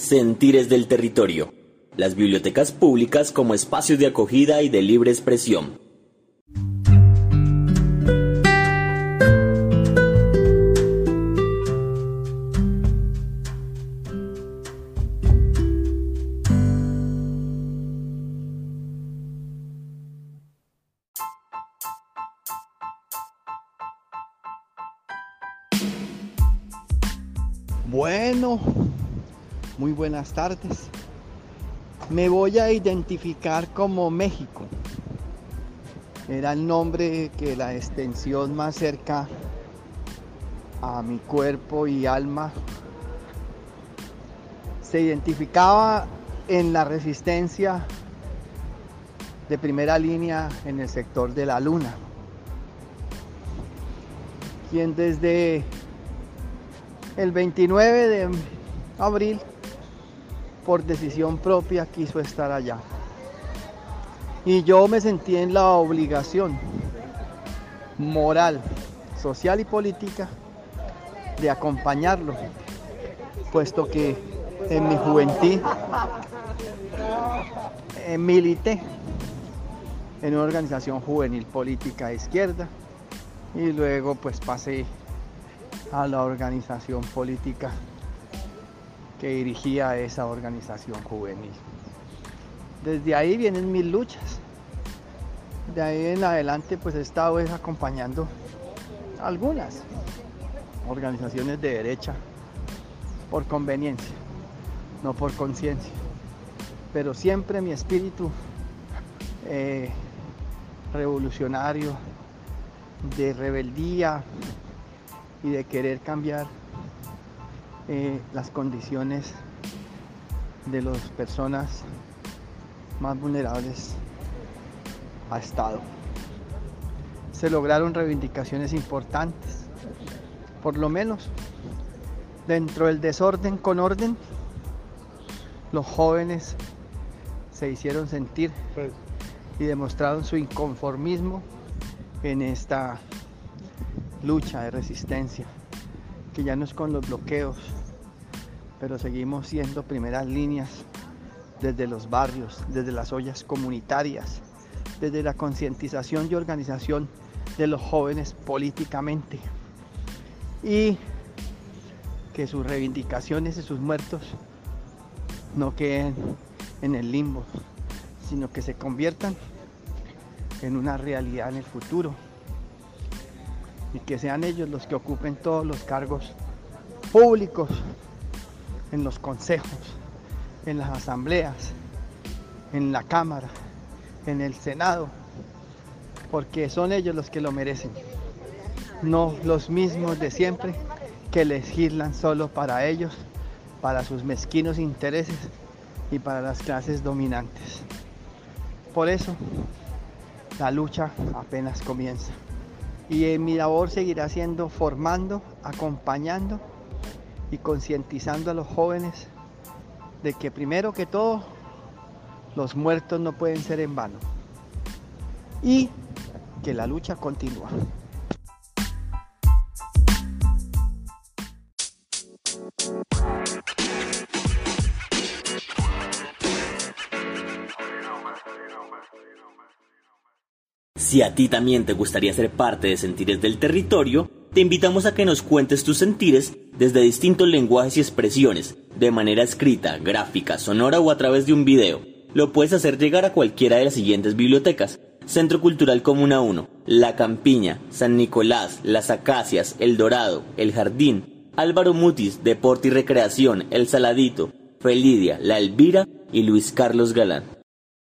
Sentires del territorio. Las bibliotecas públicas como espacios de acogida y de libre expresión. Bueno, muy buenas tardes. Me voy a identificar como México. Era el nombre que la extensión más cerca a mi cuerpo y alma se identificaba en la resistencia de primera línea en el sector de la luna, quien desde el 29 de abril, por decisión propia, quiso estar allá. Y yo me sentí en la obligación moral, social y política de acompañarlo, puesto que en mi juventud eh, milité en una organización juvenil política de izquierda y luego pues pasé a la organización política que dirigía esa organización juvenil. Desde ahí vienen mis luchas. De ahí en adelante pues he estado acompañando algunas organizaciones de derecha por conveniencia, no por conciencia. Pero siempre mi espíritu eh, revolucionario, de rebeldía, y de querer cambiar eh, las condiciones de las personas más vulnerables ha estado. Se lograron reivindicaciones importantes, por lo menos dentro del desorden con orden, los jóvenes se hicieron sentir pues. y demostraron su inconformismo en esta lucha, de resistencia, que ya no es con los bloqueos, pero seguimos siendo primeras líneas desde los barrios, desde las ollas comunitarias, desde la concientización y organización de los jóvenes políticamente. Y que sus reivindicaciones y sus muertos no queden en el limbo, sino que se conviertan en una realidad en el futuro y que sean ellos los que ocupen todos los cargos públicos en los consejos, en las asambleas, en la Cámara, en el Senado, porque son ellos los que lo merecen, no los mismos de siempre que legislan solo para ellos, para sus mezquinos intereses y para las clases dominantes. Por eso, la lucha apenas comienza. Y mi labor seguirá siendo formando, acompañando y concientizando a los jóvenes de que primero que todo los muertos no pueden ser en vano y que la lucha continúa. Si a ti también te gustaría ser parte de Sentires del Territorio, te invitamos a que nos cuentes tus sentires desde distintos lenguajes y expresiones, de manera escrita, gráfica, sonora o a través de un video. Lo puedes hacer llegar a cualquiera de las siguientes bibliotecas. Centro Cultural Comuna 1, La Campiña, San Nicolás, Las Acacias, El Dorado, El Jardín, Álvaro Mutis, Deporte y Recreación, El Saladito, Felidia, La Elvira y Luis Carlos Galán.